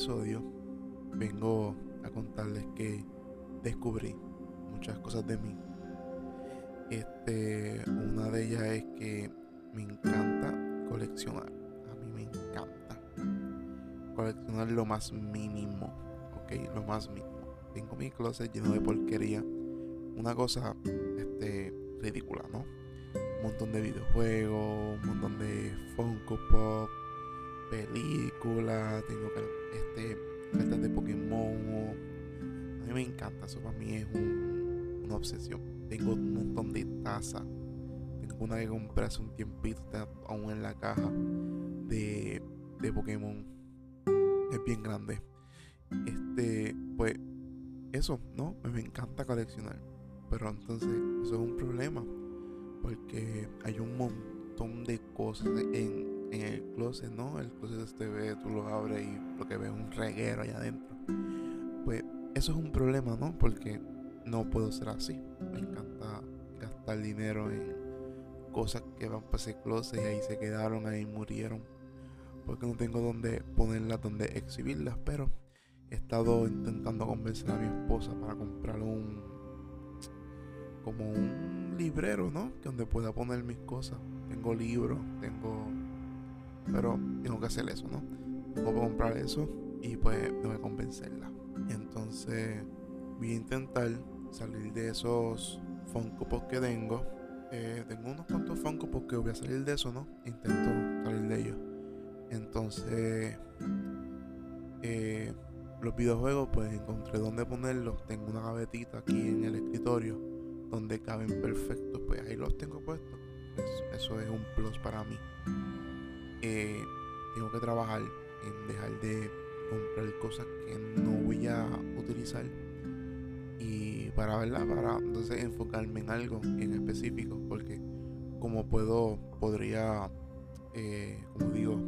episodio vengo a contarles que descubrí muchas cosas de mí. Este, una de ellas es que me encanta coleccionar. A mí me encanta coleccionar lo más mínimo, ¿ok? Lo más mínimo. Tengo mi closet lleno de porquería. Una cosa, este, ridícula, ¿no? Un montón de videojuegos, un montón de Funko Pop, películas, tengo este, cartas de Pokémon. A mí me encanta, eso para mí es una obsesión. Tengo un montón de tazas. Tengo una que compré hace un tiempito, está aún en la caja de, de Pokémon. Es bien grande. Este, pues, eso, ¿no? Me encanta coleccionar. Pero entonces, eso es un problema. Porque hay un montón de cosas en, en el closet, ¿no? El closet este ve, tú lo abres y lo que ves es un reguero allá adentro. Pues eso es un problema, ¿no? Porque no puedo ser así. Me encanta gastar dinero en cosas que van para ese closet y ahí se quedaron, ahí murieron. Porque no tengo donde ponerlas, donde exhibirlas. Pero he estado intentando convencer a mi esposa para comprar un. como un librero, ¿no? Donde pueda poner mis cosas. Tengo libros, tengo pero tengo que hacer eso, ¿no? Tengo que comprar eso y pues tengo que convencerla. Entonces voy a intentar salir de esos Funko Pop que tengo. Eh, tengo unos cuantos Funko porque voy a salir de eso, ¿no? Intento salir de ellos. Entonces, eh, los videojuegos, pues encontré dónde ponerlos. Tengo una gavetita aquí en el escritorio donde caben perfectos. Pues ahí los tengo puestos. eso es un plus para mí. Eh, tengo que trabajar en dejar de comprar cosas que no voy a utilizar y para verla para entonces enfocarme en algo en específico porque como puedo podría eh, como digo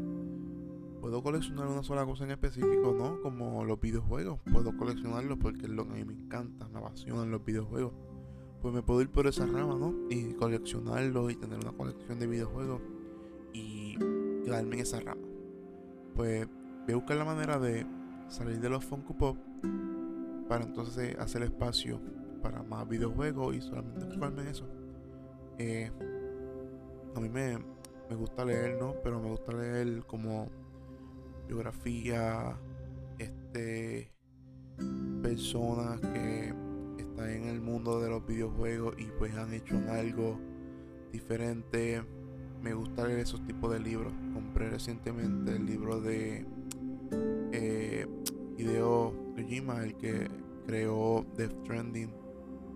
puedo coleccionar una sola cosa en específico no como los videojuegos puedo coleccionarlos porque es lo que a mí me encanta me apasionan los videojuegos. Pues me puedo ir por esa rama no y coleccionarlos y tener una colección de videojuegos y quedarme en esa rama. Pues voy a buscar la manera de salir de los Funko Pop para entonces hacer espacio para más videojuegos y solamente enfocarme en eso. Eh, a mí me, me, gusta leer, ¿no? Pero me gusta leer como biografía, este, personas que están en el mundo de los videojuegos y pues han hecho algo diferente me gusta leer esos tipos de libros. Compré recientemente el libro de eh, Hideo Kojima, el que creó Death Stranding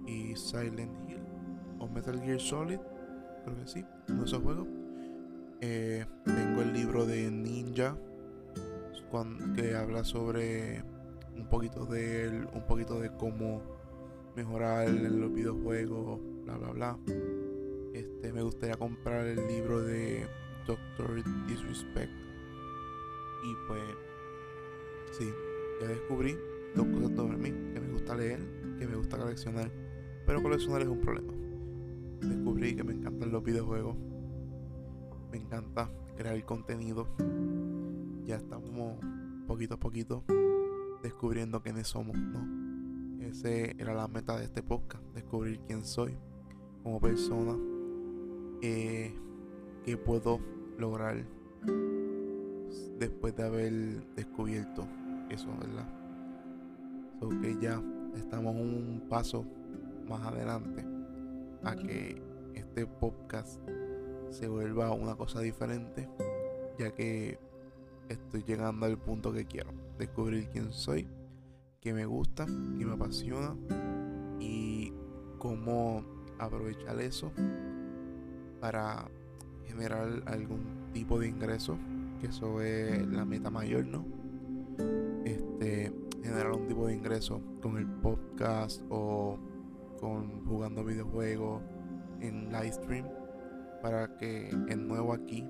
y Silent Hill o Metal Gear Solid, creo que sí, uno de esos juegos. Eh, tengo el libro de Ninja, que habla sobre un poquito de él, un poquito de cómo mejorar los videojuegos, bla bla bla. Este, me gustaría comprar el libro de Doctor Disrespect. Y pues, sí, ya descubrí dos cosas sobre mí: que me gusta leer, que me gusta coleccionar. Pero coleccionar es un problema. Descubrí que me encantan los videojuegos. Me encanta crear contenido. Ya estamos poquito a poquito descubriendo quiénes somos, ¿no? Esa era la meta de este podcast, descubrir quién soy como persona, eh, que puedo lograr después de haber descubierto eso, ¿verdad? So que ya estamos un paso más adelante a que este podcast se vuelva una cosa diferente, ya que estoy llegando al punto que quiero, descubrir quién soy, qué me gusta, qué me apasiona y cómo aprovechar eso para generar algún tipo de ingreso, que eso es la meta mayor, ¿no? Este, generar un tipo de ingreso con el podcast o con jugando videojuegos en live stream para que en nuevo aquí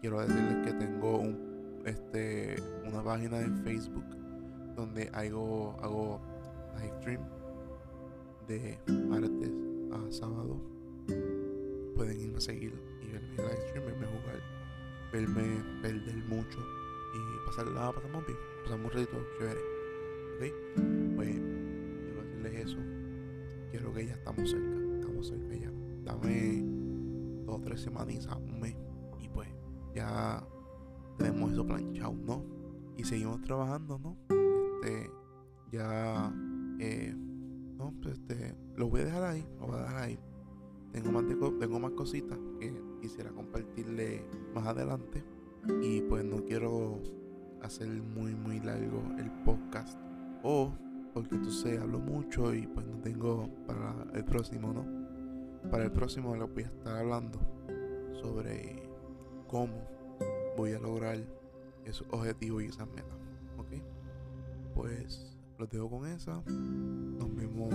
quiero decirles que tengo un, este, una página en Facebook donde hago, hago live stream de martes a sábado pueden irme a seguir y ver mi live stream, verme jugar, verme perder mucho y pasarla, pasamos bien, pasamos un ratito chévere. ¿Ok? Pues, quiero decirles eso. Quiero que ya estamos cerca, estamos cerca ya. Dame dos o tres semanas, un mes, y pues ya tenemos eso planchado, ¿no? Y seguimos trabajando, ¿no? Este, ya, eh, no, pues este, lo voy a dejar ahí, lo voy a dejar ahí. Tengo más, tengo más cositas que quisiera compartirle más adelante. Y pues no quiero hacer muy, muy largo el podcast. O porque entonces hablo mucho y pues no tengo para el próximo, ¿no? Para el próximo les voy a estar hablando sobre cómo voy a lograr esos objetivos y esas metas. ¿Ok? Pues los dejo con esa. Nos vemos